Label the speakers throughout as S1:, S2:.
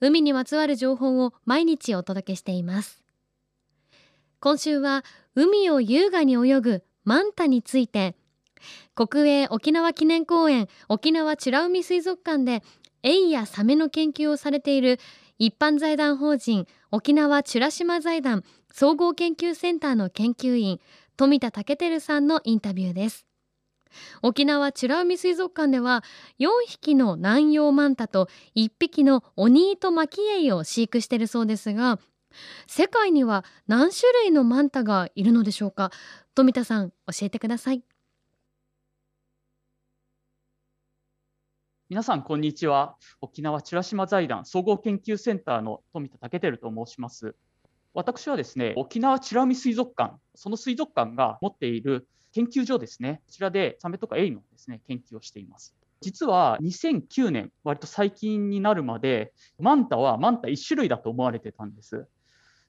S1: 海にまつわる情報を毎日お届けしています。今週は海を優雅に泳ぐマンタについて国営沖縄記念公園沖縄美ら海水族館でエイやサメの研究をされている一般財団法人沖縄美ら島財団総合研究センターの研究員富田武輝さんのインタビューです。沖縄美ら海水族館では4匹の南洋マンタと1匹のオニートマキエイを飼育しているそうですが世界には何種類のマンタがいるのでしょうか？富田さん教えてください。
S2: 皆さんこんにちは。沖縄美ら島財団総合研究センターの富田武輝と申します。私はですね沖縄美ら海水族館その水族館が持っている研究所ですね、こちらでサメとかエイのですね研究をしています。実は2009年、割と最近になるまで、マンタはマンタ1種類だと思われてたんです。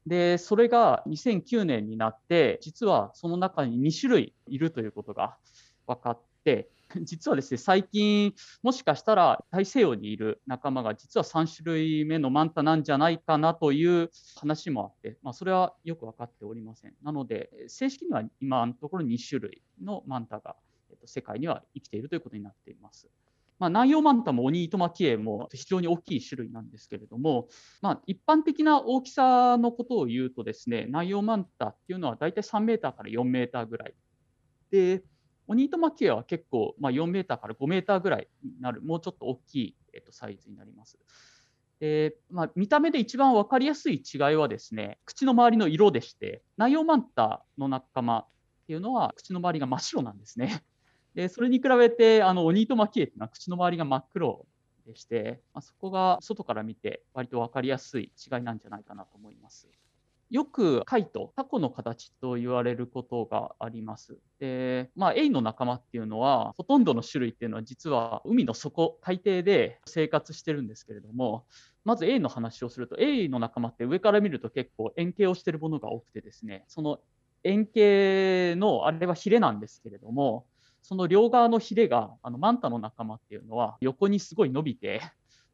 S2: で、それが2009年になって、実はその中に2種類いるということが分かって、実はですね、最近、もしかしたら大西洋にいる仲間が実は3種類目のマンタなんじゃないかなという話もあって、まあ、それはよく分かっておりません。なので、正式には今のところ2種類のマンタが、えっと、世界には生きているということになっています。まあ、南洋マンタもオニイトマキエイも非常に大きい種類なんですけれども、まあ、一般的な大きさのことを言うとですね、南洋マンタっていうのは大体3メーターから4メーターぐらい。で、オニートマキエは結構、まあ、4メーターから5メーターぐらいになる、もうちょっと大きい、えっと、サイズになります。でまあ、見た目で一番分かりやすい違いはですね、口の周りの色でして、ナイオマンタの仲間っていうのは、口の周りが真っ白なんですね。でそれに比べて、あのオニートマキエっていうのは口の周りが真っ黒でして、まあ、そこが外から見て、割と分かりやすい違いなんじゃないかなと思います。よく貝とタコの形と言われることがあります。で、まあ、エイの仲間っていうのは、ほとんどの種類っていうのは実は海の底、海底で生活してるんですけれども、まずエイの話をすると、エイの仲間って上から見ると結構円形をしてるものが多くてですね、その円形の、あれはヒレなんですけれども、その両側のヒレが、あのマンタの仲間っていうのは横にすごい伸びて、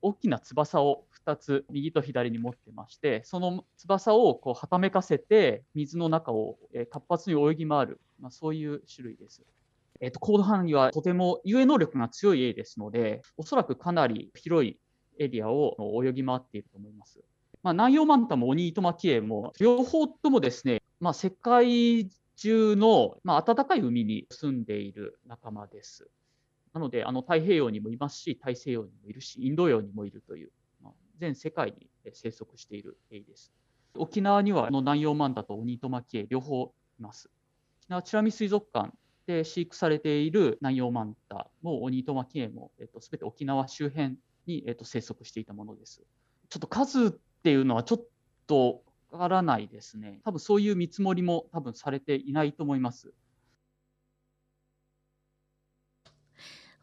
S2: 大きな翼を2つ右と左に持ってましてその翼をこうはためかせて水の中を活発に泳ぎ回る、まあ、そういう種類です。えーと、行動範囲はとても遊泳能力が強いエイですのでおそらくかなり広いエリアを泳ぎ回っていると思います。まあ、南洋マンタもオニイトマキエイも両方ともですね、まあ、世界中の、まあ、暖かい海に住んでいる仲間です。なので、あの太平洋にもいますし、大西洋にもいるし、インド洋にもいるという、全世界に生息しているエイです。沖縄にはあの南洋マンタとオニトマキエイ両方います。沖縄チラミ水族館で飼育されている南洋マンタもオニトマキエイも、えっと、全て沖縄周辺に、えっと、生息していたものです。ちょっと数っていうのはちょっとわからないですね。多分そういう見積もりも多分されていないと思います。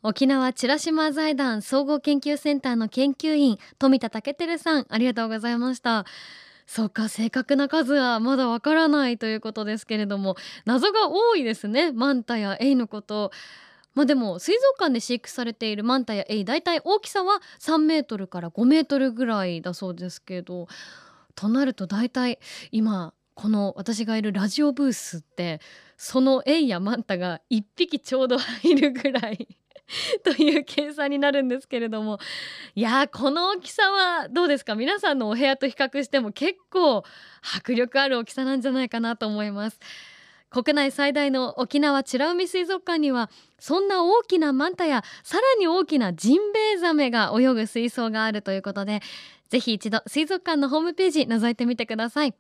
S1: 沖縄美ら島財団総合研究センターの研究員富田武輝さんありがとうございました。そうか正確な数はまだわからないということですけれども謎が多いですね。マンタやエイのこと。まあでも水族館で飼育されているマンタやエイ大体大きさは3メートルから5メートルぐらいだそうですけどとなると大体今この私がいるラジオブースってそのエイやマンタが1匹ちょうど入るぐらい という計算になるんですけれども。いやこの大きさはどうですか？皆さんのお部屋と比較しても結構迫力ある大きさなんじゃないかなと思います。国内最大の沖縄美ら海水族館にはそんな大きなマンタやさらに大きなジンベエザメが泳ぐ水槽があるということでぜひ一度水族館のホームページ覗いてみてください。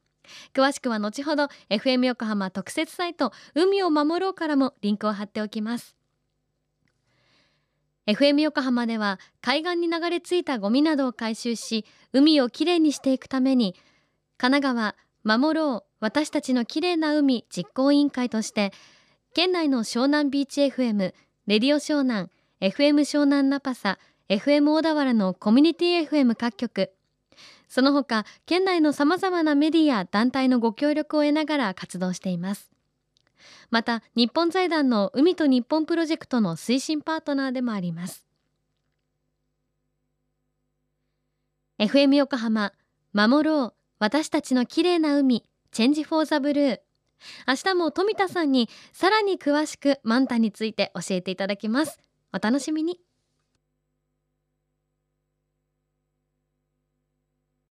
S1: 詳しくは後ほど FM 横浜特設サイト海を守ろうからもリンクを貼っておきます。FM 横浜では海岸に流れ着いたゴミなどを回収し海をきれいにしていくために神奈川守ろう私たちの綺麗な海実行委員会として県内の湘南ビーチ FM レディオ湘南 FM 湘南ナパサ FM 小田原のコミュニティ FM 各局。その他県内のさまざまなメディア団体のご協力を得ながら活動しています。また日本財団の海と日本プロジェクトの推進パートナーでもあります。FM 横浜守ろう私たちの綺麗な海チェンジフォーザブルー。明日も富田さんにさらに詳しくマンタについて教えていただきます。お楽しみに。